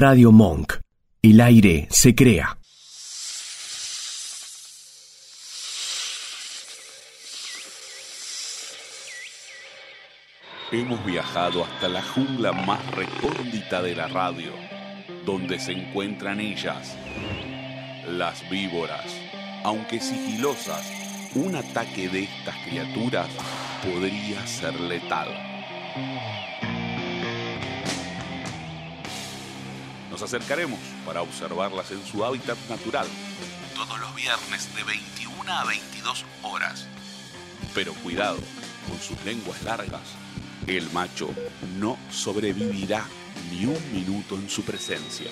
Radio Monk. El aire se crea. Hemos viajado hasta la jungla más recóndita de la radio, donde se encuentran ellas, las víboras. Aunque sigilosas, un ataque de estas criaturas podría ser letal. Nos acercaremos para observarlas en su hábitat natural, todos los viernes de 21 a 22 horas. Pero cuidado, con sus lenguas largas, el macho no sobrevivirá ni un minuto en su presencia.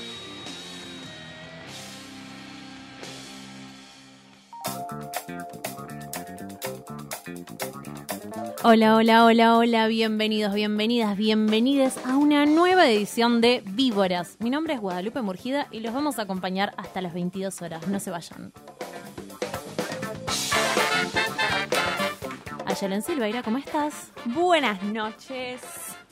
Hola, hola, hola, hola, bienvenidos, bienvenidas, bienvenides a una nueva edición de Víboras. Mi nombre es Guadalupe Murgida y los vamos a acompañar hasta las 22 horas, no se vayan. Ayelen Silveira, ¿cómo estás? Buenas noches.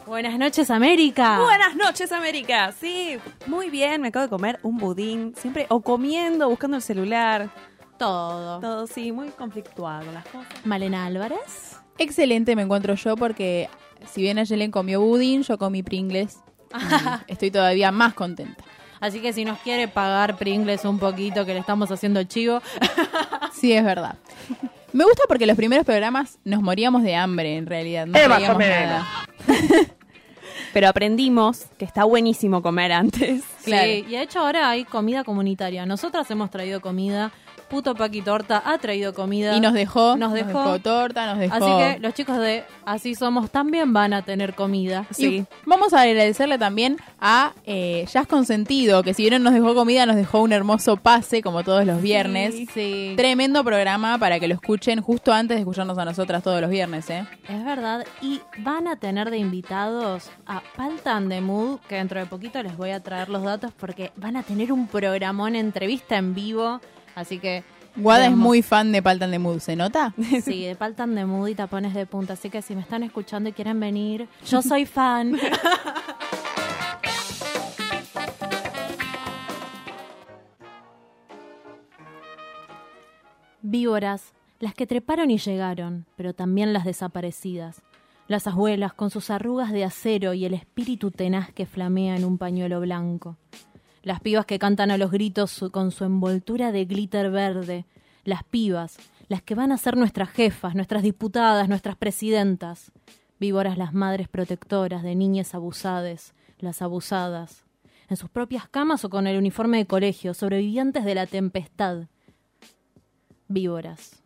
Buenas noches, América. Buenas noches, América. Sí, muy bien. Me acabo de comer un budín. Siempre o comiendo, buscando el celular. Todo. Todo, sí, muy conflictuado las cosas. Malena Álvarez. Excelente me encuentro yo porque si bien Ayelen comió budín, yo comí Pringles. y estoy todavía más contenta. Así que si nos quiere pagar Pringles un poquito, que le estamos haciendo chivo. Sí, es verdad. Me gusta porque los primeros programas nos moríamos de hambre, en realidad. No menos. nada. Pero aprendimos que está buenísimo comer antes. Claro. Sí, y de hecho ahora hay comida comunitaria. Nosotras hemos traído comida. Puto Paqui Torta ha traído comida. Y nos dejó, Nos dejó. torta, nos dejó. Así que los chicos de Así Somos también van a tener comida. Y vamos a agradecerle también a eh, Jazz Consentido, que si bien nos dejó comida, nos dejó un hermoso pase, como todos los viernes. Sí. Tremendo programa para que lo escuchen justo antes de escucharnos a nosotras todos los viernes, ¿eh? Es verdad. Y van a tener de invitados a Paltan de Mood, que dentro de poquito les voy a traer los datos porque van a tener un programón entrevista en vivo. Así que. Guada es muy fan de Paltan de Mood, ¿se nota? Sí, de Paltan de Mood y tapones de punta. Así que si me están escuchando y quieren venir, yo soy fan. Víboras, las que treparon y llegaron, pero también las desaparecidas. Las abuelas con sus arrugas de acero y el espíritu tenaz que flamea en un pañuelo blanco. Las pibas que cantan a los gritos con su envoltura de glitter verde. Las pibas, las que van a ser nuestras jefas, nuestras diputadas, nuestras presidentas. Víboras las madres protectoras de niñas abusadas, las abusadas. En sus propias camas o con el uniforme de colegio, sobrevivientes de la tempestad. Víboras.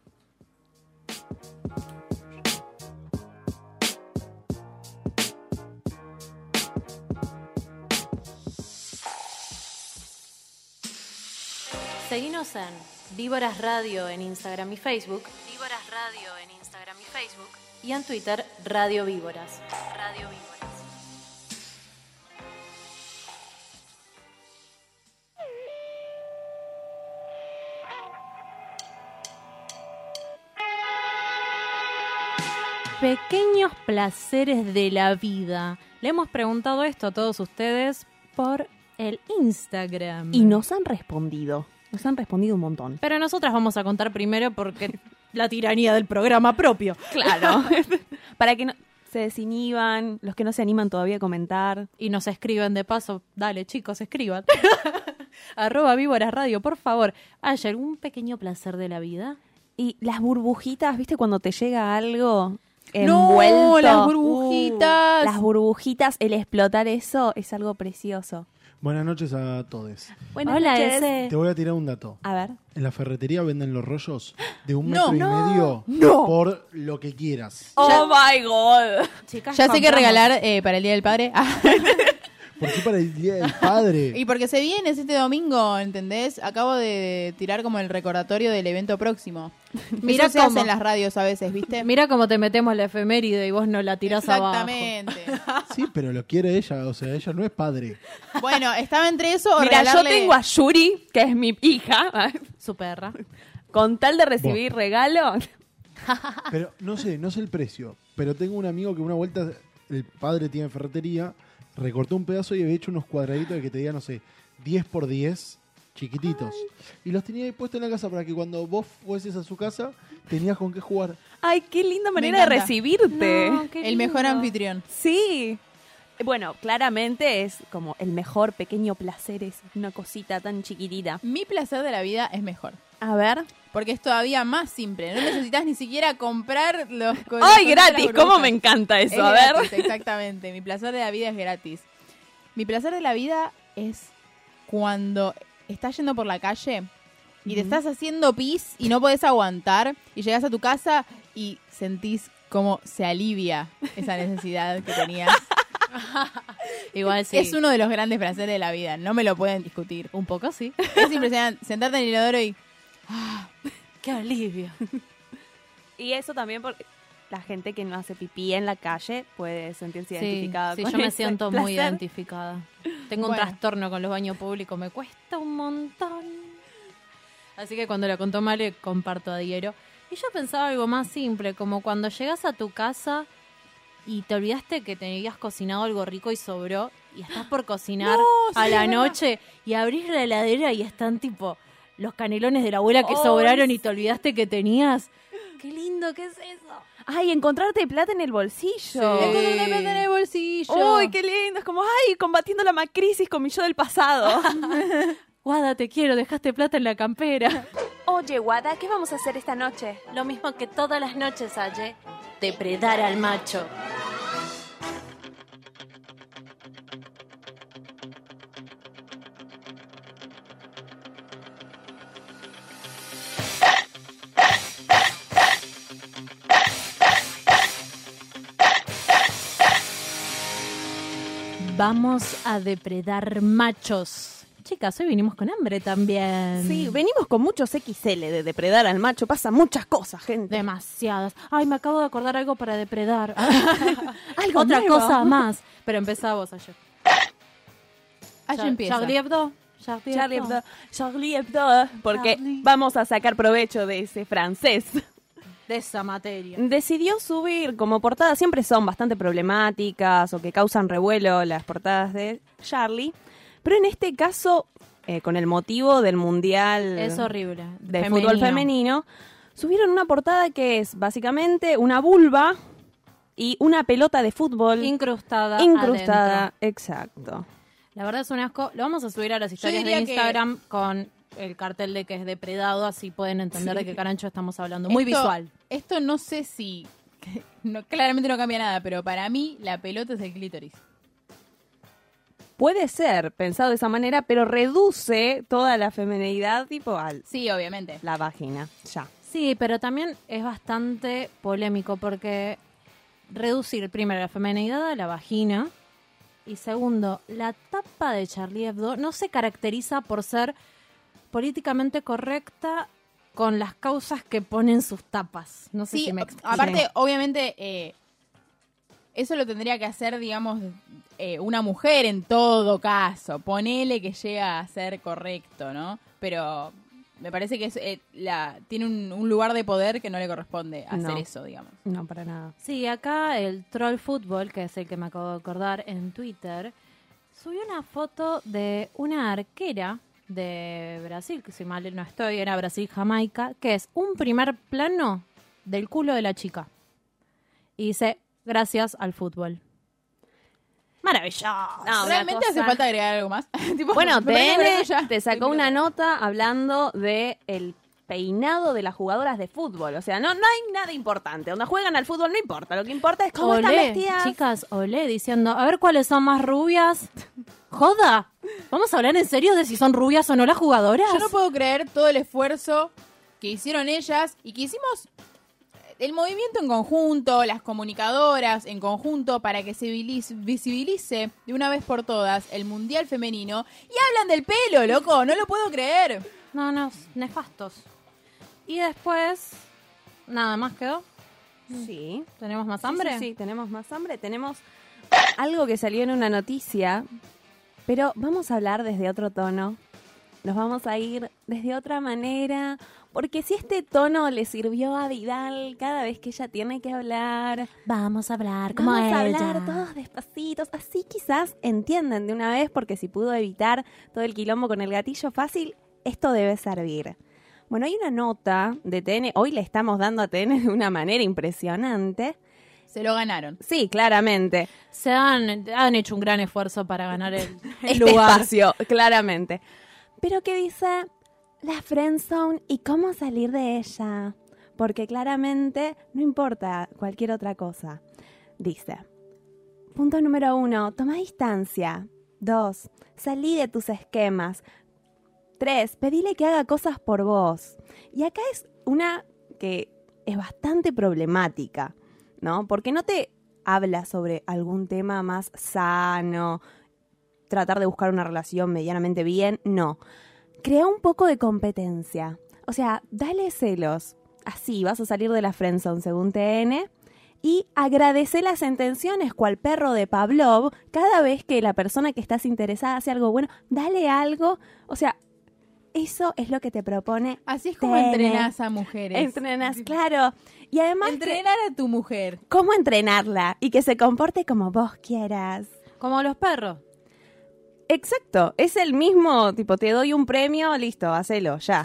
Seguinos en Víboras Radio en Instagram y Facebook. Víboras Radio en Instagram y Facebook. Y en Twitter, Radio Víboras. Radio Víboras. Pequeños placeres de la vida. Le hemos preguntado esto a todos ustedes por el Instagram. Y nos han respondido. Nos han respondido un montón. Pero nosotras vamos a contar primero porque la tiranía del programa propio. Claro. Para que no se desinhiban, los que no se animan todavía a comentar. Y nos escriben de paso. Dale, chicos, escriban. Arroba Víboras Radio, por favor. ¿Hay algún pequeño placer de la vida? Y las burbujitas, ¿viste? Cuando te llega algo No, envuelto. las burbujitas. Uh, las burbujitas, el explotar eso es algo precioso. Buenas noches a todos. Buenas Hola, noches. ese. Te voy a tirar un dato. A ver. En la ferretería venden los rollos de un No, metro y no, medio no. por lo que quieras. Oh my god. Chicas, Ya sé que regalar eh, para el Día del Padre. Ah, ¿Por qué para el Día del Padre? y porque se viene este domingo, ¿entendés? Acabo de tirar como el recordatorio del evento próximo. Mira Mira se cómo. hace en las radios a veces, ¿viste? Mira cómo te metemos la efeméride y vos no la tirás abajo. Exactamente. Sí, pero lo quiere ella, o sea, ella no es padre. bueno, estaba entre eso o Mira, yo tengo a Yuri, que es mi hija, Su perra. con tal de recibir regalo. Pero no sé, no sé el precio. Pero tengo un amigo que una vuelta, el padre tiene ferretería, recorté un pedazo y había hecho unos cuadraditos de que te diga, no sé, 10 por 10, chiquititos. Y los tenía ahí puestos en la casa para que cuando vos fueses a su casa, tenías con qué jugar. Ay, qué linda manera de encanta. recibirte. No, qué El mejor anfitrión. Sí. Bueno, claramente es como el mejor pequeño placer, es una cosita tan chiquitita. Mi placer de la vida es mejor. A ver. Porque es todavía más simple. No necesitas ni siquiera comprar los ¡Ay, gratis! ¿Cómo me encanta Es eso? A ver. gratis, exactamente. Mi placer de la vida es gratis. Mi placer de la vida es cuando estás yendo por la calle y te estás haciendo pis y no podés aguantar y llegas a tu casa y sentís cómo se alivia esa necesidad que tenías. Igual sí. Es uno de los grandes placeres de la vida, no me lo pueden discutir. Un poco sí. Es impresionante sentarte en el inodoro y Qué alivio. Y eso también porque la gente que no hace pipí en la calle puede sentirse identificada sí, con yo me siento muy identificada. Tengo un Bueno. trastorno con los baños públicos, me cuesta un montón. Así que cuando la contó Male, comparto adhiero. Y yo pensaba algo más simple, como cuando llegas a tu casa y te olvidaste que te habías cocinado algo rico y sobró, y estás por cocinar a la noche y abrís la heladera y están tipo los canelones de la abuela que sobraron y te olvidaste que tenías. Qué lindo que es eso. Ay, encontrarte plata en el bolsillo. encontré una plata en el bolsillo. Uy, qué lindo. Es como, ay, combatiendo la macrisis con mi yo del pasado. Guada, te quiero, dejaste plata en la campera. Oye, Guada, ¿qué vamos a hacer esta noche? Lo mismo que todas las noches, Aye. Depredar al macho. Vamos a depredar machos. Chicas, hoy vinimos con hambre también. Sí, venimos con muchos XL de depredar al macho. Pasa muchas cosas, gente. Demasiadas. Ay, me acabo de acordar algo para depredar. Algo Otra nuevo. cosa más. Pero empezá vos ayer. Allí Char- empieza. Charlie Hebdo. Charlie, Hebdo. Hebdo. Charlie Hebdo. Porque Charlie. vamos a sacar provecho de ese francés. De esa materia. Decidió subir como portada, siempre son bastante problemáticas o que causan revuelo las portadas de Charlie. Pero en este caso, eh, con el motivo del Mundial Es horrible. de fútbol femenino, subieron una portada que es básicamente una vulva y una pelota de fútbol Incrustada. incrustada. adentro. Exacto. La verdad es un asco. Lo vamos a subir a las historias de que- Instagram con el cartel de que es depredado, así pueden entender de qué carancho estamos hablando. Muy Esto- visual. Esto no sé si. no- claramente no cambia nada, pero para mí la pelota es el clítoris. Puede ser pensado de esa manera, pero reduce toda la feminidad tipo al Sí, obviamente. la vagina. Ya. Sí, pero también es bastante polémico porque reducir primero la feminidad a la vagina y segundo, la tapa de Charlie Hebdo no se caracteriza por ser políticamente correcta con las causas que ponen sus tapas. No sé Sí, si me explico. aparte, obviamente, eh, eso lo tendría que hacer, digamos, eh, una mujer en todo caso. Ponele que llega a ser correcto, ¿no? Pero me parece que es, eh, la, tiene un, un lugar de poder que no le corresponde hacer No. eso, digamos. No, para nada. Sí, acá el Troll Fútbol, que es el que me acabo de acordar en Twitter, subió una foto de una arquera de Brasil, que si mal no estoy, era Brasil-Jamaica, que es un primer plano del culo de la chica. Y dice, gracias al fútbol. Maravilloso. No, ¿Realmente hace cosa- falta agregar algo más? Tipo, Bueno, TN te sacó una nota hablando de el peinado de las jugadoras de fútbol. O sea, no, no hay nada importante. Donde juegan al fútbol no importa. Lo que importa es cómo están Olé, vestidas. chicas, olé, diciendo, a ver cuáles son más rubias. Joda, ¿vamos a hablar en serio de si son rubias o no las jugadoras? Yo no puedo creer todo el esfuerzo que hicieron ellas y que hicimos el movimiento en conjunto, las comunicadoras en conjunto para que se visibilice de una vez por todas el Mundial Femenino y hablan del pelo, loco, no lo puedo creer. No, no, nefastos. Y después, nada más quedó. Sí. ¿Tenemos más Sí, hambre? Sí, sí, tenemos más hambre. Tenemos algo que salió en una noticia, pero vamos a hablar desde otro tono. Nos vamos a ir desde otra manera, Porque si este tono le sirvió a Vidal cada vez que ella tiene que hablar, Vamos a hablar como vamos a ella. hablar todos despacitos, así quizás entienden de una vez, porque si pudo evitar todo el quilombo con el gatillo fácil, esto debe servir. Bueno, hay una nota de TN, hoy le estamos dando a TN de una manera impresionante. Se lo ganaron. Sí, claramente. Se han, han hecho un gran esfuerzo para ganar el, el este lugar. espacio, claramente. Pero que dice la friendzone y cómo salir de ella. Porque claramente no importa cualquier otra cosa. Dice, punto número uno, toma distancia. Dos, salí de tus esquemas. Tres, pedile que haga cosas por vos. Y acá es una que es bastante problemática, ¿no? Porque no te habla sobre algún tema más sano, tratar de buscar una relación medianamente bien, no. Crea un poco de competencia. O sea, dale celos. Así vas a salir de la friendzone según TN. Y agradece las intenciones, cual perro de Pavlov, cada vez que la persona que estás interesada hace algo bueno, dale algo. O sea, eso es lo que te propone. Así es como TN. entrenás a mujeres. Entrenas, claro. Y además, que- Entrenar a tu mujer. ¿cómo entrenarla? Y que se comporte como vos quieras. Como los perros. Exacto, es el mismo, tipo, te doy un premio, listo, hacelo, ya.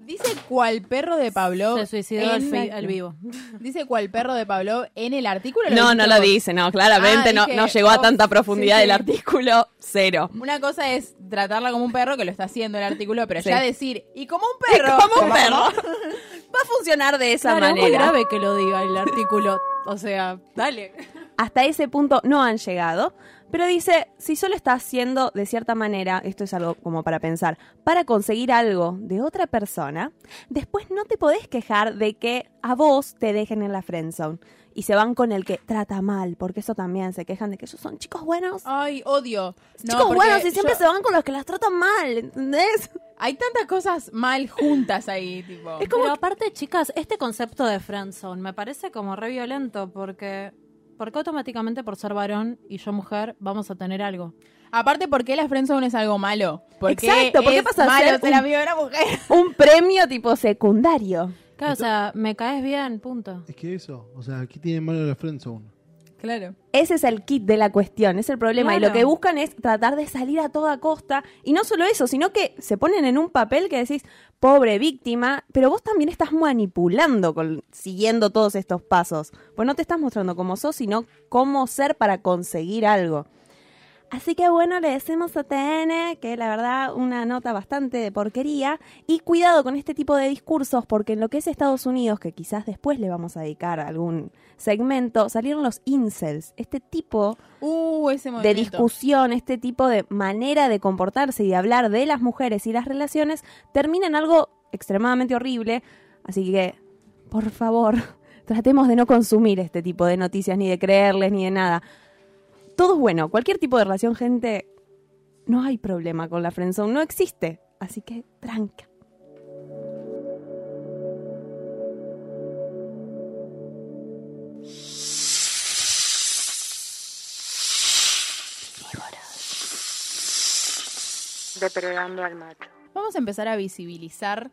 Dice cual perro de Pablo. Se suicidó al, fi- en- al vivo. Dice cual perro de Pablo en el artículo. No, no lo dice, no, claramente Ah, no, dije, no llegó a oh, tanta profundidad sí, del sí. artículo, cero. Una cosa es tratarla como un perro, que lo está haciendo el artículo, pero Sí. ya decir, y como un perro. Como un perro. Va a funcionar de esa Claro, es muy manera. grave que lo diga el artículo. O sea, dale. Hasta ese punto no han llegado. Pero dice, si solo está haciendo de cierta manera, esto es algo como para pensar, para conseguir algo de otra persona, después no te podés quejar de que a vos te dejen en la friendzone y se van con el que trata mal, porque eso también se quejan de que ellos son chicos buenos. Ay, odio. No, chicos buenos y siempre yo- se van con los que las tratan mal, ¿entendés? Hay tantas cosas mal juntas ahí, tipo. Es como Pero aparte, chicas, este concepto de friendzone me parece como re violento porque porque automáticamente por ser varón y yo mujer vamos a tener algo. Aparte, ¿por qué la friendzone es algo malo? Porque Exacto, ¿por qué pasa a malo ser ser un- amigo de una mujer? Un premio tipo secundario. Claro, o sea, me caes bien, punto. Es que eso, o sea, ¿qué tiene malo la friendzone? Claro. Ese es el kit de la cuestión, es el problema. Y lo que buscan es tratar de salir a toda costa. Y no solo eso, sino que se ponen en un papel que decís, pobre víctima, pero vos también estás manipulando con, siguiendo todos estos pasos. Pues no te estás mostrando cómo sos, sino cómo ser para conseguir algo. Así que bueno, le decimos a TN que la verdad una nota bastante de porquería. Y cuidado con este tipo de discursos porque en lo que es Estados Unidos, que quizás después le vamos a dedicar algún segmento, salieron los incels, este tipo Uh, ese de discusión, este tipo de manera de comportarse y de hablar de las mujeres y las relaciones termina en algo extremadamente horrible, así que por favor, tratemos de no consumir este tipo de noticias ni de creerles ni de nada todo es bueno. Cualquier tipo de relación, gente, no hay problema con la friendzone, no existe. Así que tranca. Depredando al macho. Vamos a empezar a visibilizar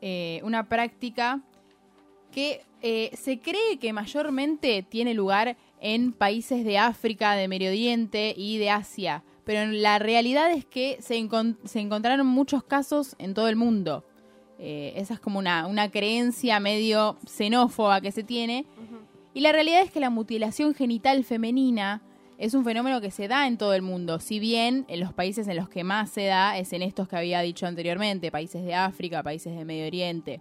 eh, una práctica que eh, se cree que mayormente tiene lugar en países de África, de Medio Oriente y de Asia. Pero la realidad es que se, encon- se encontraron muchos casos en todo el mundo. Eh, esa es como una, una creencia medio xenófoba que se tiene. Y la realidad es que la mutilación genital femenina es un fenómeno que se da en todo el mundo, si bien en los países en los que más se da es en estos que había dicho anteriormente, países de África, países de Medio Oriente.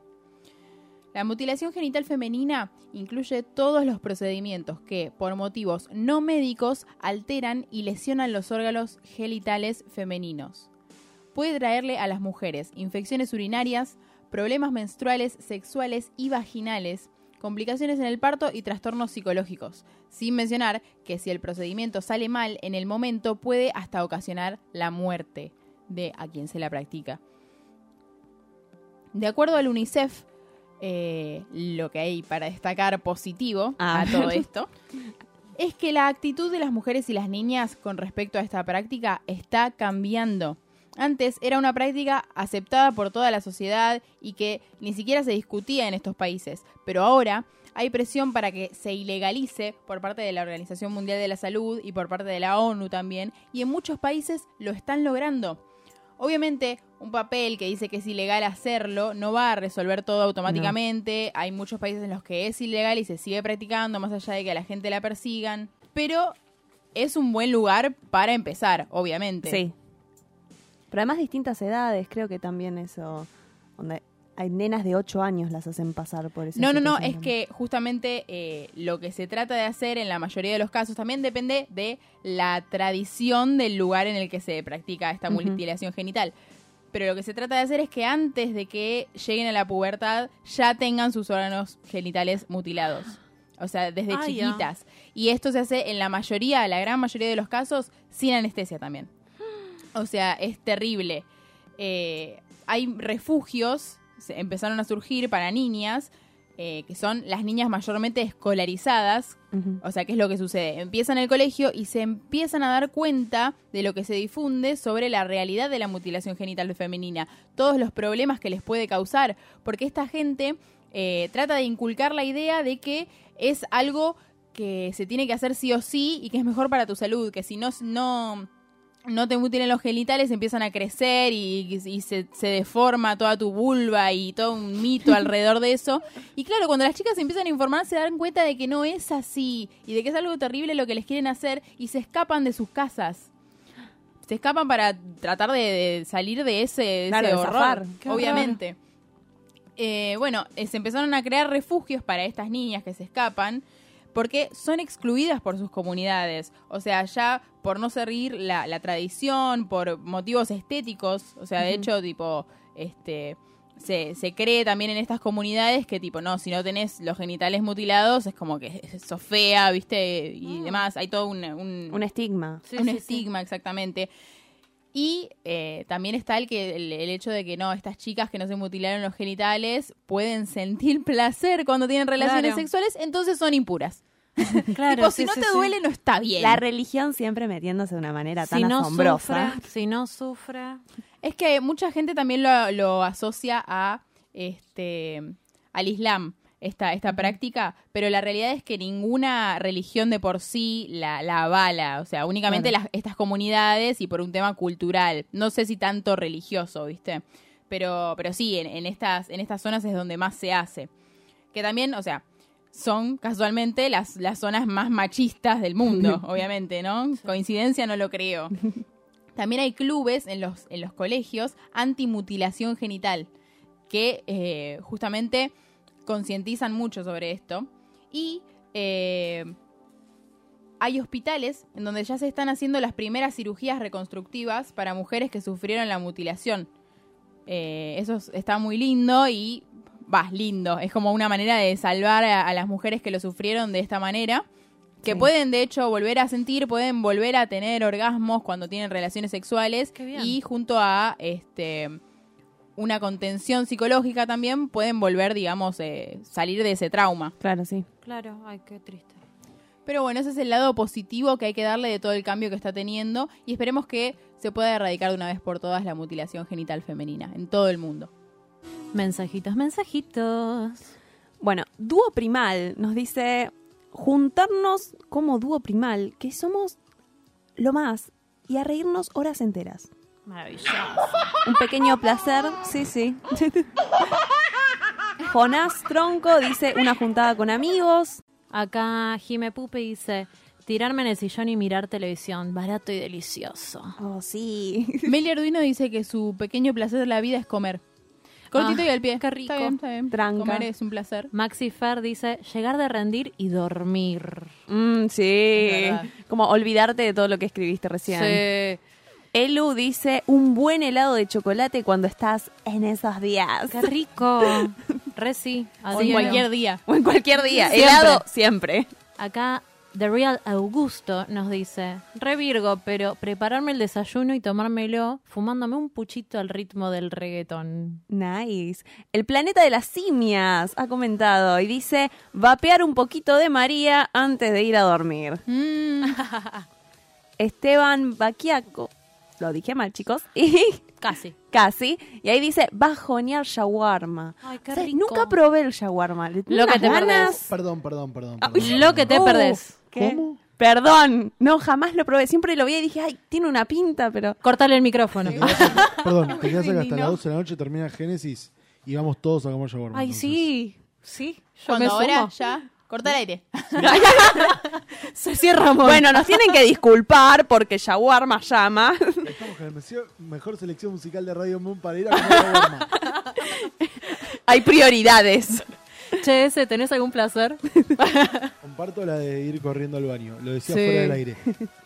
La mutilación genital femenina incluye todos los procedimientos que, por motivos no médicos, alteran y lesionan los órganos genitales femeninos. Puede traerle a las mujeres infecciones urinarias, problemas menstruales, sexuales y vaginales, complicaciones en el parto y trastornos psicológicos, sin mencionar que si el procedimiento sale mal en el momento puede hasta ocasionar la muerte de a quien se la practica. De acuerdo al UNICEF, eh, lo que hay para destacar positivo Ah. a todo esto es que la actitud de las mujeres y las niñas con respecto a esta práctica está cambiando. antes era una práctica aceptada por toda la sociedad y que ni siquiera se discutía en estos países, pero ahora hay presión para que se ilegalice por parte de la Organización Mundial de la Salud y por parte de la ONU también, y en muchos países lo están logrando. Obviamente, un papel que dice que es ilegal hacerlo no va a resolver todo automáticamente. Hay muchos países en los que es ilegal y se sigue practicando, más allá de que a la gente la persigan. Pero es un buen lugar para empezar, obviamente. Sí. Pero además distintas edades, creo que también eso, donde hay nenas de 8 años las hacen pasar por eso. No, no, no, es que justamente eh, lo que se trata de hacer en la mayoría de los casos también depende de la tradición del lugar en el que se practica esta mutilación genital. Pero lo que se trata de hacer es que antes de que lleguen a la pubertad ya tengan sus órganos genitales mutilados. O sea, desde Ah, chiquitas. Y esto se hace en la mayoría, la gran mayoría de los casos, sin anestesia también. O sea, es terrible. Eh, hay refugios, se empezaron a surgir para niñas, eh, que son las niñas mayormente escolarizadas. O sea, ¿qué es lo que sucede? Empiezan el colegio y se empiezan a dar cuenta de lo que se difunde sobre la realidad de la mutilación genital femenina, todos los problemas que les puede causar, porque esta gente eh, trata de inculcar la idea de que es algo que se tiene que hacer sí o sí y que es mejor para tu salud, que si no, no, no te mutilen los genitales empiezan a crecer y, y se, se deforma toda tu vulva y todo un mito alrededor de eso. Y claro, cuando las chicas se empiezan a informar se dan cuenta de que no es así y de que es algo terrible lo que les quieren hacer y se escapan de sus casas. Se escapan para tratar de, de salir de ese, de Claro, ese de horror, zafar. Qué horror. obviamente. Eh, bueno, eh, se empezaron a crear refugios para estas niñas que se escapan porque son excluidas por sus comunidades. O sea, ya por no seguir la, la tradición, por motivos estéticos, o sea, de hecho, tipo, este, se, se cree también en estas comunidades que, tipo, no, si no tenés los genitales mutilados, es como que sos fea, ¿viste? Y demás, hay todo un, un, Un estigma. Sí, un sí, sí. estigma, exactamente. Y eh, también está el, que, el, el hecho de que no, estas chicas que no se mutilaron los genitales pueden sentir placer cuando tienen relaciones Claro. sexuales, entonces son impuras. Claro, tipo, sí, si no sí, te duele, no está bien. La religión siempre metiéndose de una manera tan si no asombrosa. si no sufre, Es que mucha gente también lo, lo asocia a este al Islam, esta, esta práctica, pero la realidad es que ninguna religión de por sí la, la avala. O sea, únicamente Claro. las, estas comunidades y por un tema cultural. No sé si tanto religioso, ¿viste? Pero, pero sí, en, en estas, en estas zonas es donde más se hace. Que también, o sea, son casualmente las, las zonas más machistas del mundo, obviamente, ¿no? Coincidencia no lo creo. También hay clubes en los, en los colegios antimutilación genital que eh, justamente concientizan mucho sobre esto. Y eh, hay hospitales en donde ya se están haciendo las primeras cirugías reconstructivas para mujeres que sufrieron la mutilación. Eh, eso es- está muy lindo y va, lindo. Es como una manera de salvar a, a las mujeres que lo sufrieron de esta manera. Que Sí. pueden, de hecho, volver a sentir, pueden volver a tener orgasmos cuando tienen relaciones sexuales. Qué bien. Y junto a este una contención psicológica también, pueden volver, digamos, eh, salir de ese trauma. Claro, sí. claro, ay, qué triste. Pero bueno, ese es el lado positivo que hay que darle de todo el cambio que está teniendo y esperemos que se pueda erradicar de una vez por todas la mutilación genital femenina en todo el mundo. Mensajitos, mensajitos. Bueno, dúo primal nos dice juntarnos como dúo primal, que somos lo más, y a reírnos horas enteras. Maravilloso. Un pequeño placer, sí, sí. Jonás Tronco dice una juntada con amigos. Acá Jime Pupe dice, tirarme en el sillón y mirar televisión, barato y delicioso. Oh, sí. Meli Arduino dice que su pequeño placer de la vida es comer. Cortito Ah, y al pie. qué rico. Está bien, está bien. Tranca. Comer es un placer. Maxi Fer dice, llegar de rendir y dormir. Mm, sí. Como olvidarte de todo lo que escribiste recién. Sí. Elu dice un buen helado de chocolate cuando estás en esos días. Qué rico. Reci, O en cualquier día. O en cualquier día. Siempre. Helado siempre. Acá The Real Augusto nos dice, re Virgo, pero prepararme el desayuno y tomármelo fumándome un puchito al ritmo del reggaetón. Nice. El planeta de las simias ha comentado y dice vapear un poquito de María antes de ir a dormir. Mm, Esteban Baquiaco lo dije mal, chicos, y Casi. casi, y ahí dice bajonear shawarma. Ay, qué O sea, rico. Nunca probé el shawarma. Lo que te ganas. Perdón, perdón, perdón. Ah, perdón. Lo que te Uh, perdés. ¿Qué? ¿Cómo? Perdón, no, jamás lo probé. Siempre lo vi y dije, ay, tiene una pinta, pero... Cortale el micrófono. Perdón, te quedas acá hasta las 12 de la noche, termina Génesis y vamos todos a comer shawarma. Ay, entonces. sí. Sí. Yo me Cuando ahora sumo. ya corta el aire. Se cierra amor. Bueno, nos tienen que disculpar porque shawarma llama. Estamos con la mejor- mejor selección musical de Radio Moon para ir a comer shawarma. hay prioridades. Che, ese, ¿tenés algún placer? Comparto la de ir corriendo al baño. Lo decía Sí. fuera del aire.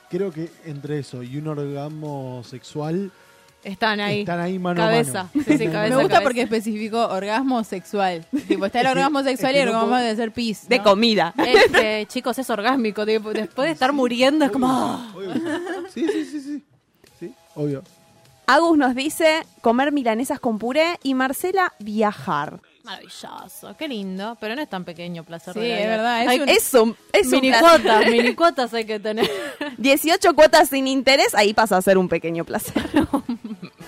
Creo que entre eso y un orgasmo sexual Están ahí. están ahí mano Cabeza. a mano. Sí, sí, cabeza. Me gusta cabeza. porque especificó orgasmo sexual. tipo, está el orgasmo es sexual que y el orgasmo de hacer pis. De ¿no? comida. Es que, chicos, es orgásmico. tipo, después de estar muriendo, es como. ¡ah! Obvio. Sí, sí, sí, sí. Sí, obvio. Agus nos dice comer milanesas con puré y Marcela viajar. Maravilloso, qué lindo. Pero no es tan pequeño placer. Sí, de la es verdad, es Hay un- Es un, es un mini placer. cuotas, mini cuotas hay que tener. 18 cuotas sin interés, ahí pasa a ser un pequeño placer.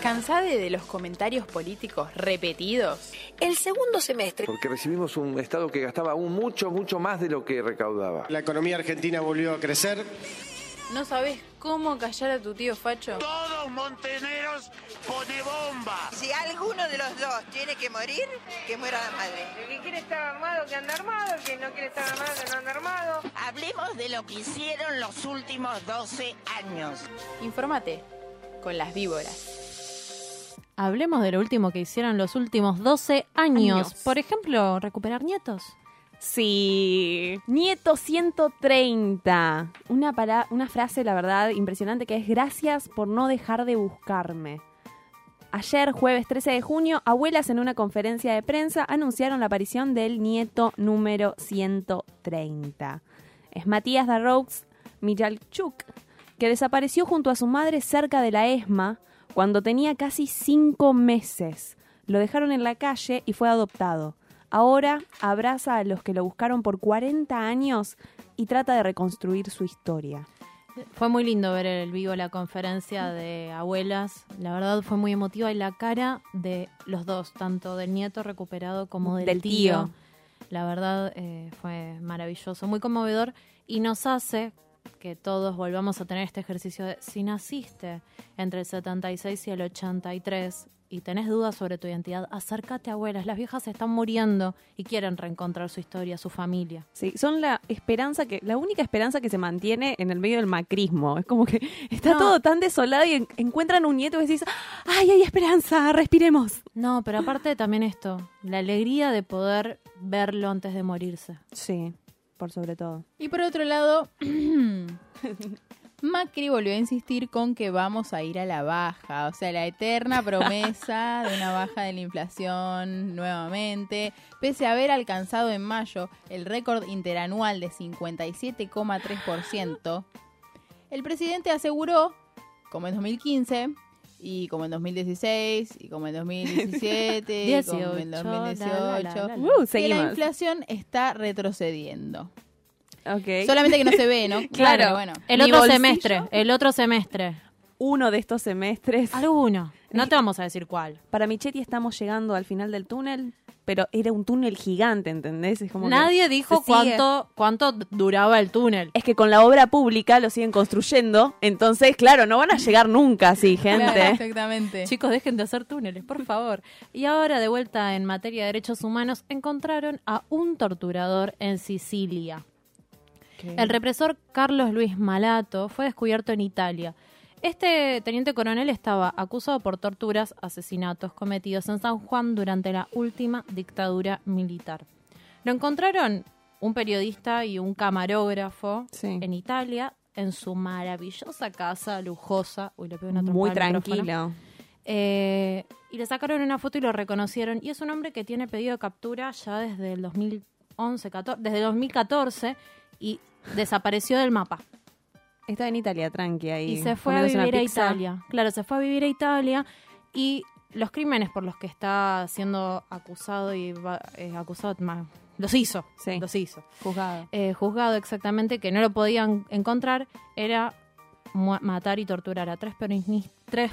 ¿Cansade de los comentarios políticos repetidos? El segundo semestre. Porque recibimos un Estado que gastaba aún mucho, mucho más de lo que recaudaba. La economía argentina volvió a crecer. ¿No sabes cómo callar a tu tío Facho? Todos monteneros pone bomba. Si alguno de los dos tiene que morir, que muera la madre. El que quiere estar armado, que anda armado. El que no quiere estar armado, que no anda armado. Hablemos de lo que hicieron los últimos 12 años. Infórmate con las víboras. Hablemos de lo último que hicieron los últimos 12 años. Años. Por ejemplo, recuperar nietos. Sí. Nieto 130. Una, una frase, la verdad, impresionante que es gracias por no dejar de buscarme. Ayer, jueves 13 de junio, abuelas en una conferencia de prensa anunciaron la aparición del nieto número 130. Es Matías Darroux Michalchuk, que desapareció junto a su madre cerca de la ESMA cuando tenía casi cinco meses. Lo dejaron en la calle y fue adoptado. Ahora abraza a los que lo buscaron por 40 años y trata de reconstruir su historia. Fue muy lindo ver el vivo la conferencia de abuelas. La verdad fue muy emotiva y la cara de los dos, tanto del nieto recuperado como del, Del tío. tío. La verdad eh, fue maravilloso, muy conmovedor y nos hace que todos volvamos a tener este ejercicio de si naciste entre el 76 y el 83 y tenés dudas sobre tu identidad, acércate a abuelas. Las viejas están muriendo y quieren reencontrar su historia, su familia. Sí, son la esperanza que, la única esperanza que se mantiene en el medio del macrismo. Es como que está No. todo tan desolado y en- encuentran un nieto y decís, ¡ay, hay esperanza! ¡Respiremos! No, pero aparte también esto, la alegría de poder verlo antes de morirse. Sí, por sobre todo. Y por otro lado, Macri volvió a insistir con que vamos a ir a la baja, o sea, la eterna promesa de una baja de la inflación nuevamente, pese a haber alcanzado en mayo el récord interanual de 57,3%. El presidente aseguró, como en 2015, y como en 2016, y como en 2017, y como en 18, 2018, la, la, la, la. Uh, que la inflación está retrocediendo. Ok. Solamente que no se ve, ¿no? Claro. pero bueno. El otro bolsillo. semestre, el otro semestre. Uno de estos semestres. Alguno. No te vamos a decir cuál. Para Michetti estamos llegando al final del túnel, pero era un túnel gigante, ¿entendés? Es como Nadie dijo cuánto, cuánto duraba el túnel. Es que con la obra pública lo siguen construyendo, entonces, claro, no van a llegar nunca así, gente. Claro, exactamente. Chicos, dejen de hacer túneles, por favor. Y ahora, de vuelta en materia de derechos humanos, encontraron a un torturador en Sicilia. El represor Carlos Luis Malato fue descubierto en Italia. Este teniente coronel estaba acusado por torturas, asesinatos cometidos en San Juan durante la última dictadura militar. Lo encontraron un periodista y un camarógrafo Sí. en Italia en su maravillosa casa lujosa. Uy, le pego una Muy tranquilo. Eh, y le sacaron una foto y lo reconocieron. Y es un hombre que tiene pedido de captura ya desde el 2011, 14, desde el 2014 y desapareció del mapa. Estaba en Italia, tranqui, ahí. Y se fue a vivir a pizza. Italia. Claro, se fue a vivir a Italia y los crímenes por los que está siendo acusado y va- eh, acusado, los hizo, Sí. los hizo. Juzgado. Eh, juzgado exactamente, que no lo podían encontrar, era matar y torturar a tres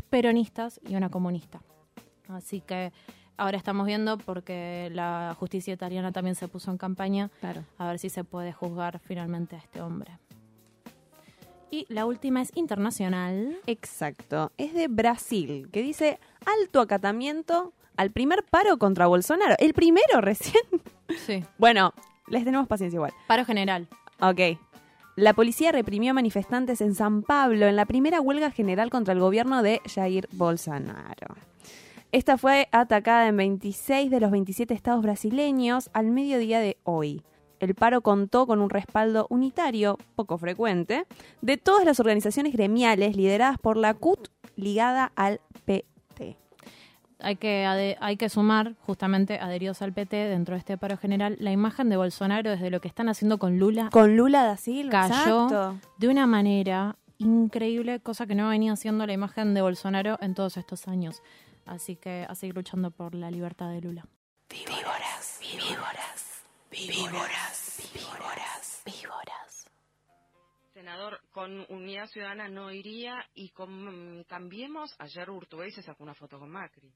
peronistas y una comunista. Así que ahora estamos viendo porque la justicia italiana también se puso en campaña Claro. a ver si se puede juzgar finalmente a este hombre. Y la última es internacional. Exacto. Es de Brasil, que dice alto acatamiento al primer paro contra Bolsonaro. El primero recién. Sí. Bueno, les tenemos paciencia igual. Paro general. Ok. La policía reprimió manifestantes en San Pablo en la primera huelga general contra el gobierno de Jair Bolsonaro. Esta fue atacada en 26 de los 27 estados brasileños al mediodía de hoy. El paro contó con un respaldo unitario, poco frecuente, de todas las organizaciones gremiales lideradas por la CUT ligada al PT. Hay que, hay que sumar, justamente adheridos al PT, dentro de este paro general, la imagen de Bolsonaro desde lo que están haciendo con Lula Con Lula da Silva. cayó exacto. de una manera increíble, cosa que no venía haciendo la imagen de Bolsonaro en todos estos años. Así que a seguir luchando por la libertad de Lula. Víboras, víboras, víboras, víboras, víboras. Senador, con Unidad Ciudadana no iría y con Cambiemos, ayer Urtubey se sacó una foto con Macri.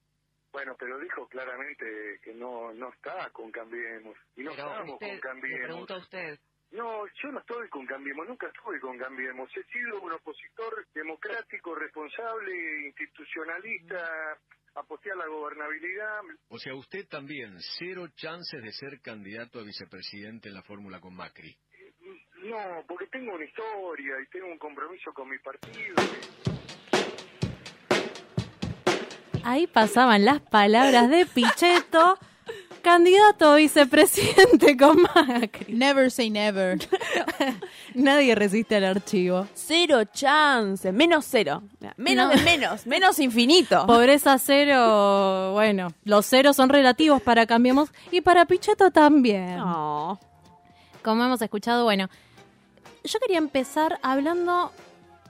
Bueno, pero dijo claramente que no no está con Cambiemos. Y no Pero estamos usted, con le Cambiemos. pregunto a usted, No, yo no estoy con Cambiemos, nunca estuve con Cambiemos. He sido un opositor democrático, responsable, institucionalista, aposté a la gobernabilidad. O sea, usted también, cero chances de ser candidato a vicepresidente en la fórmula con Macri. No, porque tengo una historia y tengo un compromiso con mi partido. Ahí pasaban las palabras de Pichetto, candidato a vicepresidente con Macri. Never say never. Nadie resiste al archivo. Cero chance, menos cero. Menos No. de menos, menos infinito. Pobreza cero, bueno, los ceros son relativos para Cambiemos y para Pichetto también. No. Como hemos escuchado, bueno, yo quería empezar hablando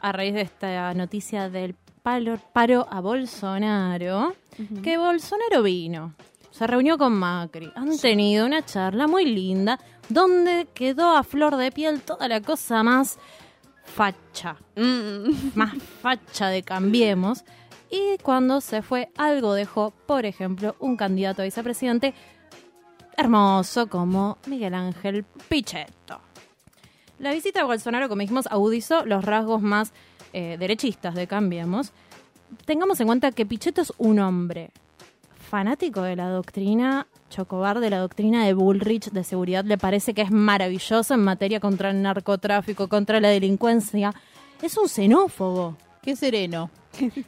a raíz de esta noticia del palo- paro a Bolsonaro, que Bolsonaro vino, se reunió con Macri, han tenido una charla muy linda donde quedó a flor de piel toda la cosa más facha, más facha de Cambiemos. Y cuando se fue, algo dejó, por ejemplo, un candidato a vicepresidente hermoso como Miguel Ángel Pichetto. La visita de Bolsonaro, como dijimos, agudizó los rasgos más eh, derechistas de Cambiemos. Tengamos en cuenta que Pichetto es un hombre fanático de la doctrina Chocobar, de la doctrina de Bullrich de seguridad. Le parece que es maravilloso en materia contra el narcotráfico, contra la delincuencia. Es un xenófobo. Qué sereno.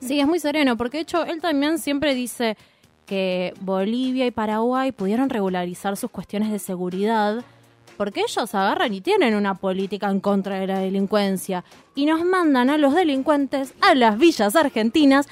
Sí, es muy sereno, porque de hecho él también siempre dice que Bolivia y Paraguay pudieron regularizar sus cuestiones de seguridad porque ellos agarran y tienen una política en contra de la delincuencia y nos mandan a los delincuentes a las villas argentinas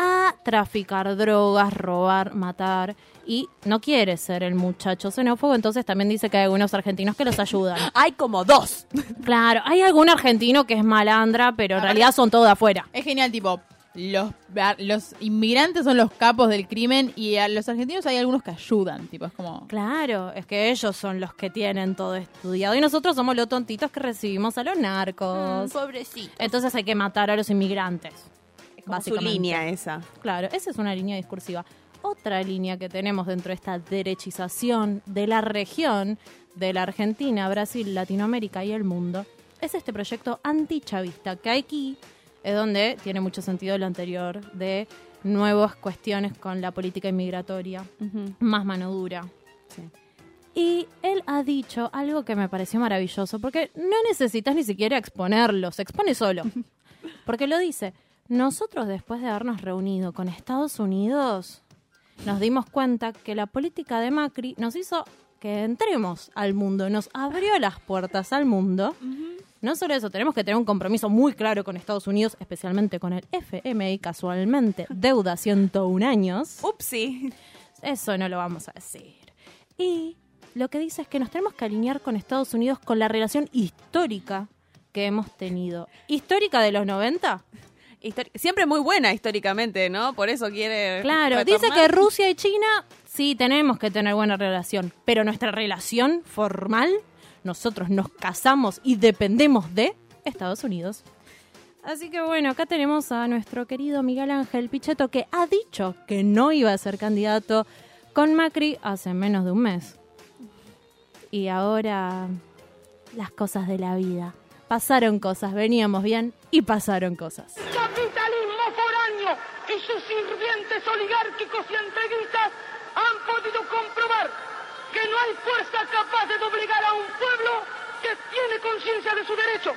a traficar drogas, robar, matar y no quiere ser el muchacho xenófobo, entonces también dice que hay algunos argentinos que los ayudan. Hay como dos. Claro, hay algún argentino que es malandra, pero en realidad son todos de afuera. Es genial, tipo, los, los inmigrantes son los capos del crimen y a los argentinos hay algunos que ayudan, tipo, es como... Claro, es que ellos son los que tienen todo estudiado y nosotros somos los tontitos que recibimos a los narcos. pobrecito. Entonces hay que matar a los inmigrantes. Como su línea esa. Claro, esa es una línea discursiva. Otra línea que tenemos dentro de esta derechización de la región, de la Argentina, Brasil, Latinoamérica y el mundo, es este proyecto antichavista, que aquí es donde tiene mucho sentido lo anterior de nuevas cuestiones con la política inmigratoria, más mano dura. Y él ha dicho algo que me pareció maravilloso, porque no necesitas ni siquiera exponerlo, se expone solo. Porque lo dice, nosotros después de habernos reunido con Estados Unidos, nos dimos cuenta que la política de Macri nos hizo que entremos al mundo, nos abrió las puertas al mundo. No solo eso, tenemos que tener un compromiso muy claro con Estados Unidos, especialmente con el FMI, casualmente, deuda 101 años. Upsi. Eso no lo vamos a decir. Y lo que dice es que nos tenemos que alinear con Estados Unidos con la relación histórica que hemos tenido. ¿Histórica de los 90? Siempre muy buena históricamente, ¿no? Por eso quiere. Claro, retornar. dice que Rusia y China sí tenemos que tener buena relación, pero nuestra relación formal, nosotros nos casamos y dependemos de Estados Unidos. Así que bueno, acá tenemos a nuestro querido Miguel Ángel Pichetto que ha dicho que no iba a ser candidato con Macri hace menos de un mes. Y ahora las cosas de la vida. Pasaron cosas, veníamos bien y pasaron cosas. capitalismo foráneo y sus sirvientes oligárquicos y entreguistas han podido comprobar que no hay fuerza capaz de doblegar a un pueblo que tiene conciencia de su derecho.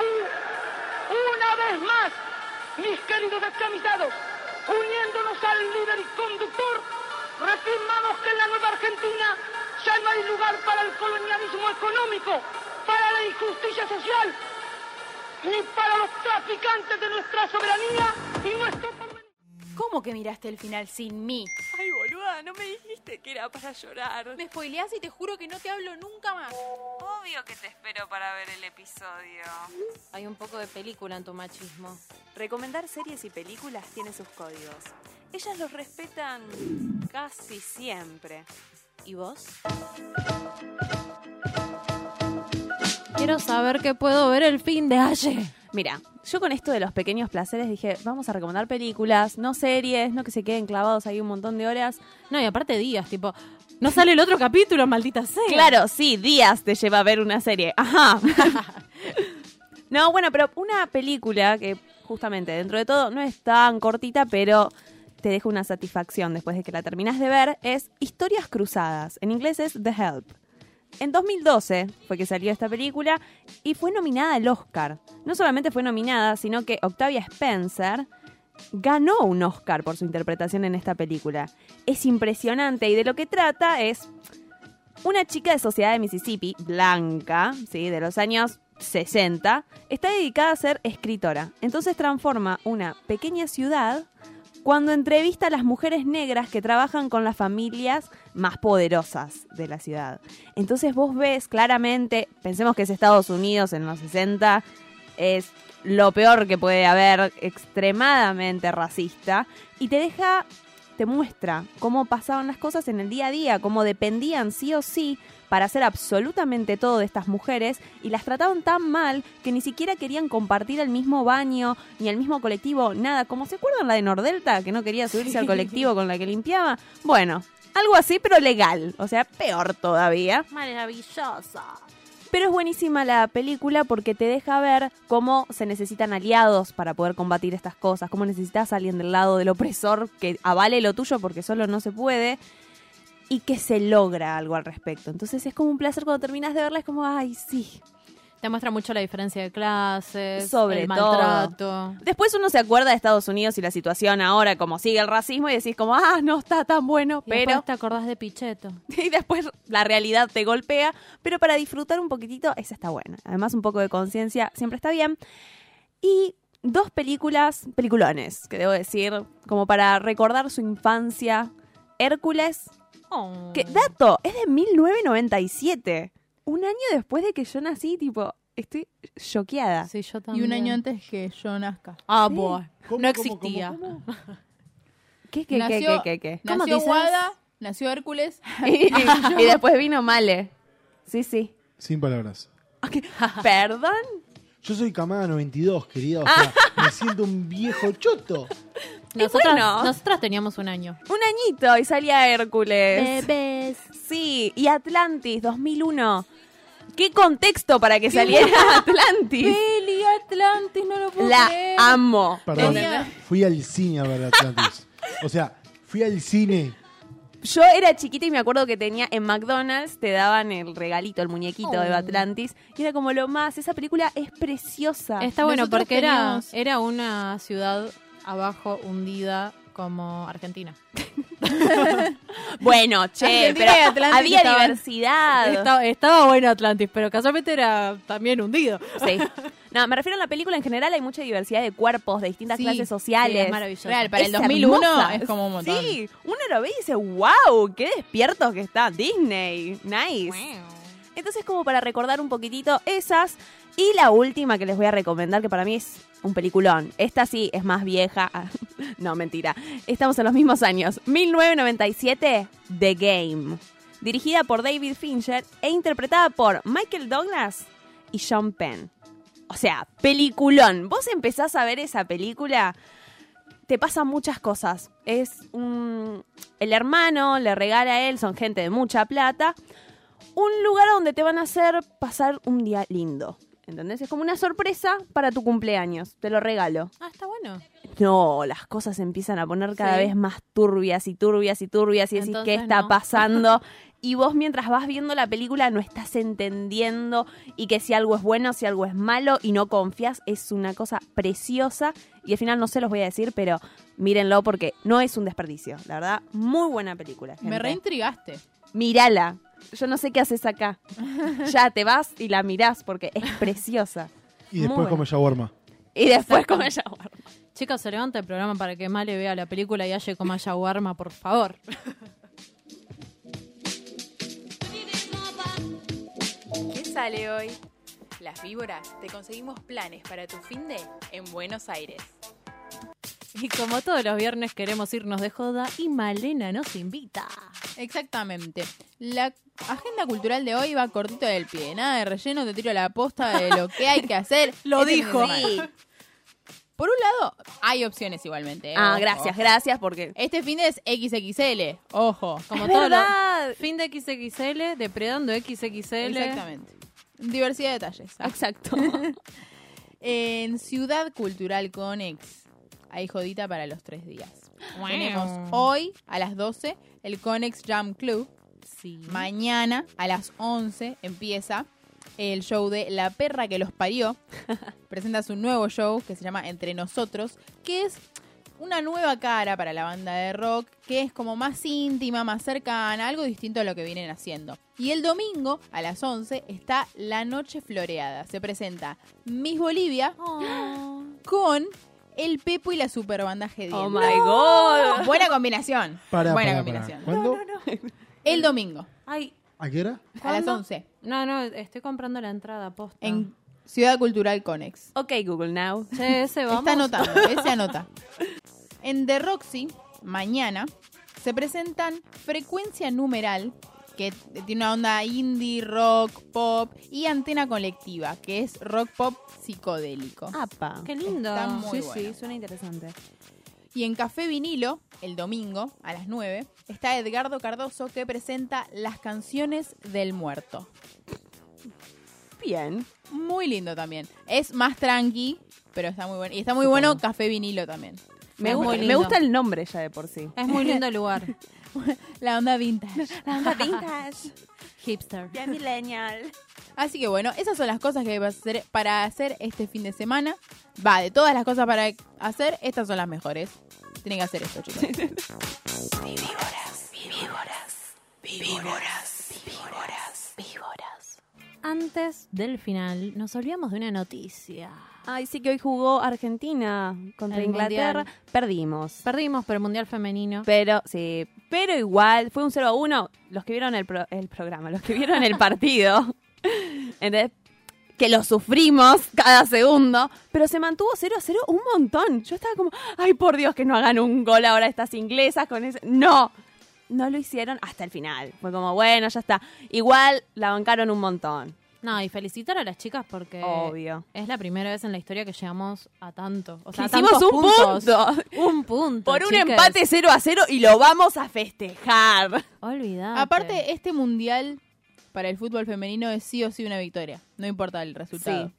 Una vez más, mis queridos descamisados, uniéndonos al líder y conductor, reafirmamos que en la nueva Argentina ya no hay lugar para el colonialismo económico, injusticia social, ni para los traficantes de nuestra soberanía y nuestro ¿Cómo que miraste el final sin mí? Ay, boluda, no me dijiste que era para llorar. Me spoileás y te juro que no te hablo nunca más. Obvio que te espero para ver el episodio. Hay un poco de película en tu machismo. Recomendar series y películas tiene sus códigos. Ellas los respetan casi siempre. ¿Y vos? Quiero saber qué puedo ver el fin de ayer. Mira, yo con esto de los pequeños placeres dije, vamos a recomendar películas, no series, no que se queden clavados ahí un montón de horas. No, y aparte días, tipo, no sale el otro capítulo, maldita sea. Claro, sí, días te lleva a ver una serie. Ajá. no, bueno, pero una película que justamente dentro de todo no es tan cortita, pero te deja una satisfacción después de que la terminas de ver, es Historias Cruzadas. En inglés es The Help. En 2012 fue que salió esta película y fue nominada al Oscar. No solamente fue nominada, sino que Octavia Spencer ganó un Oscar por su interpretación en esta película. Es impresionante y de lo que trata es una chica de Sociedad de Mississippi, blanca, ¿sí? de los años 60, está dedicada a ser escritora. Entonces transforma una pequeña ciudad cuando entrevista a las mujeres negras que trabajan con las familias más poderosas de la ciudad. Entonces vos ves claramente, pensemos que es Estados Unidos en los 60, es lo peor que puede haber, extremadamente racista, y te deja, te muestra cómo pasaban las cosas en el día a día, cómo dependían sí o sí para hacer absolutamente todo de estas mujeres y las trataban tan mal que ni siquiera querían compartir el mismo baño ni el mismo colectivo, nada. Como se acuerdan la de Nordelta, que no quería subirse al colectivo con la que limpiaba. Bueno, algo así, pero legal. O sea, peor todavía. Maravillosa. Pero es buenísima la película porque te deja ver cómo se necesitan aliados para poder combatir estas cosas, cómo necesitas a alguien del lado del opresor que avale lo tuyo porque solo no se puede y que se logra algo al respecto. Entonces es como un placer cuando terminas de verla, es como, ay, sí. Te muestra mucho la diferencia de clases, Sobre el todo. maltrato. Después uno se acuerda de Estados Unidos y la situación ahora, como sigue el racismo, y decís como, ah, no está tan bueno, Y pero... te acordás de Pichetto. y después la realidad te golpea, pero para disfrutar un poquitito, esa está buena. Además, un poco de conciencia siempre está bien. Y dos películas, peliculones, que debo decir, como para recordar su infancia. Hércules, Oh. que dato, es de 1997. Un año después de que yo nací, tipo, estoy choqueada. Sí, yo Y también. un año antes que yo nazca. Ah, Sí. boy. ¿Cómo, No cómo, existía. cómo, cómo? ¿Qué, qué, qué, Nació- qué, qué, qué? ¿Cómo Nació dices? Wada, nació Hércules. Y, y después vino Male. Sí, sí. Sin palabras. ¿Perdón? Yo soy camada 92, querida. O sea, me siento un viejo choto. Nosotras, bueno. nosotras teníamos un año. Un añito y salía Hércules. Bebés. Sí, y Atlantis, 2001. ¿Qué contexto para que saliera Atlantis? Peli Atlantis, no lo puedo La creer. amo. Perdón, Tenía- fui al cine a ver Atlantis. O sea, fui al cine. Yo era chiquita y me acuerdo que tenía en McDonald's, te daban el regalito, el muñequito de Oh. Atlantis. Y era como lo más. Esa película es preciosa. Está bueno Nosotros porque era, teníamos- era una ciudad abajo hundida como Argentina. Bueno, che, Argentina pero Atlantis había diversidad. Estaba, estaba bueno Atlantis, pero casualmente era también hundido. Sí. No, me refiero a la película en general, hay mucha diversidad de cuerpos, de distintas Sí, clases Sí, sociales. es maravilloso. Real, para Es el 2001 hermosa. es como un montón. Sí, uno lo ve y dice, wow, qué despiertos que está Disney. Nice. Entonces, como para recordar un poquitito esas. Y la última que les voy a recomendar, que para mí es un peliculón. Esta sí es más vieja. no, mentira. Estamos en los mismos años. 1997, The Game. Dirigida por David Fincher e interpretada por Michael Douglas y Sean Penn. O sea, peliculón. Vos empezás a ver esa película, te pasan muchas cosas. Es un... El hermano le regala a él, son gente de mucha plata, un lugar donde te van a hacer pasar un día lindo. ¿Entendés? Es como una sorpresa para tu cumpleaños. Te lo regalo. Ah, está bueno. No, las cosas se empiezan a poner cada Sí. vez más turbias y turbias y turbias y decís Entonces, qué está no. pasando. y vos mientras vas viendo la película no estás entendiendo y que si algo es bueno, si algo es malo y no confías, es una cosa preciosa. Y al final no se los voy a decir, pero mírenlo porque no es un desperdicio. La verdad, muy buena película. Me reintrigaste. Mírala. Yo no sé qué haces acá. ya te vas y la mirás porque es preciosa. Y después come shawarma. Y después come shawarma. Chicos, se levanta el programa para que Male vea la película y Aye coma shawarma, por favor. ¿Qué sale hoy? Las víboras te conseguimos planes para tu fin de en Buenos Aires. Y como todos los viernes queremos irnos de joda y Malena nos invita. Exactamente. La agenda cultural de hoy va cortito del pie. Nada de relleno, te tiro la posta de lo que hay que hacer. Lo Este dijo. Por un lado, hay opciones igualmente. ¿eh? Ah, Ojo. gracias, gracias porque... Este fin de es XXL. Ojo. Como todo verdad. lo- fin de XXL, depredando XXL. Exactamente. Diversidad de detalles. Ah. Exacto. En Ciudad Cultural Conex hay jodita para los tres días. Wow. Tenemos hoy a las 12 el Conex Jam Club. Sí. Mañana a las 11 empieza el show de La Perra que los parió. Presenta su nuevo show que se llama Entre Nosotros, que es una nueva cara para la banda de rock, que es como más íntima, más cercana, algo distinto a lo que vienen haciendo. Y el domingo a las 11 está La Noche Floreada. Se presenta Miss Bolivia con el Pepo y la Superbanda G10. Oh my god. Buena combinación. Para, Buena para, combinación. para. ¿Cuándo? El domingo Ay, ¿A qué hora? a las ¿Cuándo? 11 no, no, estoy comprando la entrada posta. en Ciudad Cultural Conex. Ok, Google Now. Che, ese vamos. Está anotando, ese anota. En The Roxy, mañana, se presentan Frecuencia Numeral, que tiene una onda indie, rock, pop, y Antena Colectiva, que es rock pop psicodélico. Apa. Qué lindo. Está muy sí, bueno. sí, suena interesante. Y en Café Vinilo, el domingo, a las 9, está Edgardo Cardoso, que presenta Las canciones del muerto. Bien. Muy lindo también. Es más tranqui, pero está muy bueno. Y está muy bueno Café Vinilo también. Me, gusta el nombre ya de por sí. Es muy lindo el lugar. La onda vintage. La onda vintage. Hipster. Bien millennial. Así que bueno, esas son las cosas que hay para hacer, para hacer este fin de semana. Va, de todas las cosas para hacer, estas son las mejores. Tienen que hacer esto, chicos. Víboras, víboras, víboras, víboras, víboras. Antes del final, nos olvidamos de una noticia. Ay, sí que hoy jugó Argentina contra El Inglaterra. Mundial. Perdimos. Perdimos, pero el Mundial Femenino. Pero, sí, pero igual, fue un 0 a 1. Los que vieron el, pro- el programa, los que vieron el partido, ¿entendés? que lo sufrimos cada segundo, pero se mantuvo 0 a 0 un montón. Yo estaba como, ay, por Dios, que no hagan un gol ahora estas inglesas con ese. No, no lo hicieron hasta el final. Fue como, bueno, ya está. Igual la bancaron un montón. No, y felicitar a las chicas porque Obvio. es la primera vez en la historia que llegamos a tanto. O sea, Hicimos un puntos. punto. Un punto. Por un chicas. empate 0 a 0 y lo vamos a festejar. Olvidate. Aparte, este mundial para el fútbol femenino es sí o sí una victoria. No importa el resultado. Sí.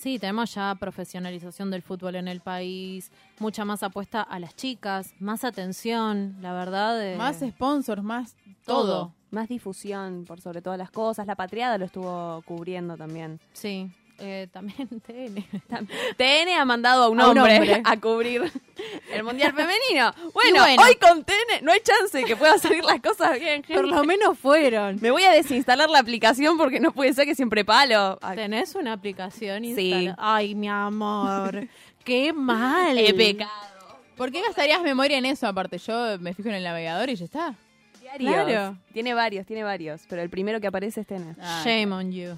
Sí, tenemos ya profesionalización del fútbol en el país, mucha más apuesta a las chicas, más atención, la verdad. eh, Más sponsors, más todo. todo. Más difusión por sobre todas las cosas. La Patriada lo estuvo cubriendo también. Sí, eh, también TN. TN ha mandado a un, A un hombre, a cubrir el Mundial Femenino. Bueno, bueno. hoy con TN no hay chance de que puedan salir las cosas bien, gente. Por lo menos fueron. Me voy a desinstalar la aplicación porque no puede ser que siempre palo. ¿Tenés una aplicación? Sí. instalada? Ay, mi amor. Qué mal. He pecado. ¿Por qué gastarías memoria en eso? Aparte, yo me fijo en el navegador y ya está. Diarios. Claro. Tiene varios, tiene varios. Pero el primero que aparece es TN. Ah, Shame on you.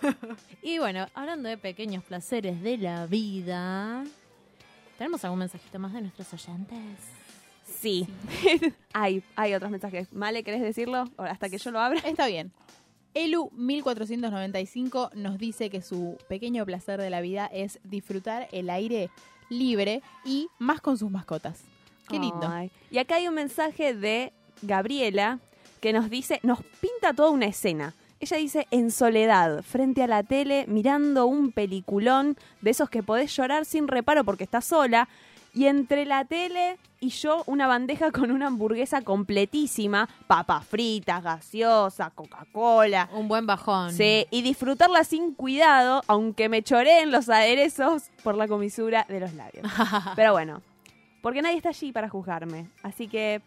y bueno, hablando de pequeños placeres de la vida, ¿tenemos algún mensajito más de nuestros oyentes? Sí. hay, hay otros mensajes. Male, ¿querés decirlo? O hasta que yo lo abra. Está bien. Elu 1495 nos dice que su pequeño placer de la vida es disfrutar el aire libre y más con sus mascotas. Qué lindo. Ay. Y acá hay un mensaje de Gabriela que nos dice, nos pinta toda una escena. Ella dice, en soledad, frente a la tele, mirando un peliculón de esos que podés llorar sin reparo porque estás sola. Y entre la tele y yo, una bandeja con una hamburguesa completísima, papas fritas, gaseosa, Coca-Cola. Un buen bajón. Sí, y disfrutarla sin cuidado, aunque me choreen los aderezos por la comisura de los labios. Pero bueno, porque nadie está allí para juzgarme. Así que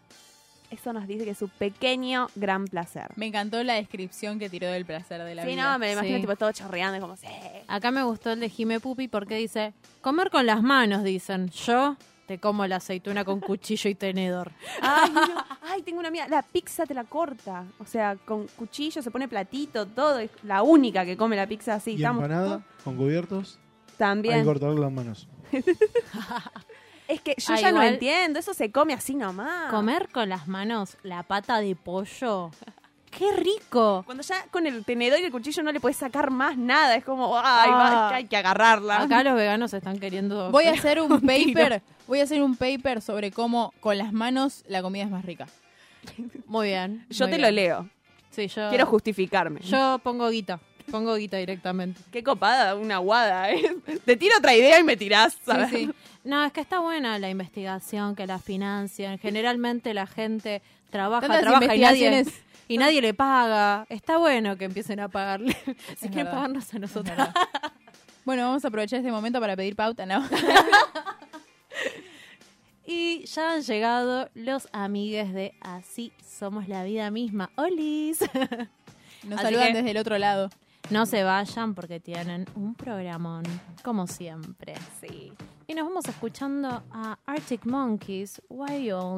eso nos dice que es su pequeño gran placer. Me encantó la descripción que tiró del placer de la Sí, vida. no, me imagino Sí. tipo todo chorreando, como, sí. Acá me gustó el de Jime Pupi porque dice, comer con las manos, dicen. Yo te como la aceituna con cuchillo y tenedor. Ay, no. Ay, tengo una amiga, la pizza te la corta. O sea, con cuchillo se pone platito, todo. Es la única que come la pizza así. y Estamos- empanada con cubiertos. Hay También. que cortarle las manos. Es que yo Ah, ya no igual- entiendo, eso se come así nomás. Comer con las manos la pata de pollo. ¡Qué rico! Cuando ya con el tenedor y el cuchillo no le puedes sacar más nada, es como, ay, va, Ah. hay que agarrarla. Acá los veganos están queriendo... Voy a hacer un paper, voy a hacer un paper sobre cómo con las manos la comida es más rica. Muy bien. Yo muy te bien. lo leo. Sí, yo... Quiero justificarme. Yo pongo guita. Pongo guita directamente. Qué copada, una guada, ¿eh? Te tiro otra idea y me tirás, ¿sabes? Sí, sí. No, es que está buena la investigación, que la financian. Generalmente la gente trabaja, Tantas trabaja y nadie, y nadie le paga. Está bueno que empiecen a pagarle. si Es quieren verdad. pagarnos a nosotros. Bueno, vamos a aprovechar este momento para pedir pauta, ¿no? Y ya han llegado los amigues de Así Somos la Vida Misma. ¡Olis! Nos Así saludan que- desde el otro lado. No se vayan porque tienen un programón, como siempre. Sí. Y nos vamos escuchando a Arctic Monkeys, Why You Only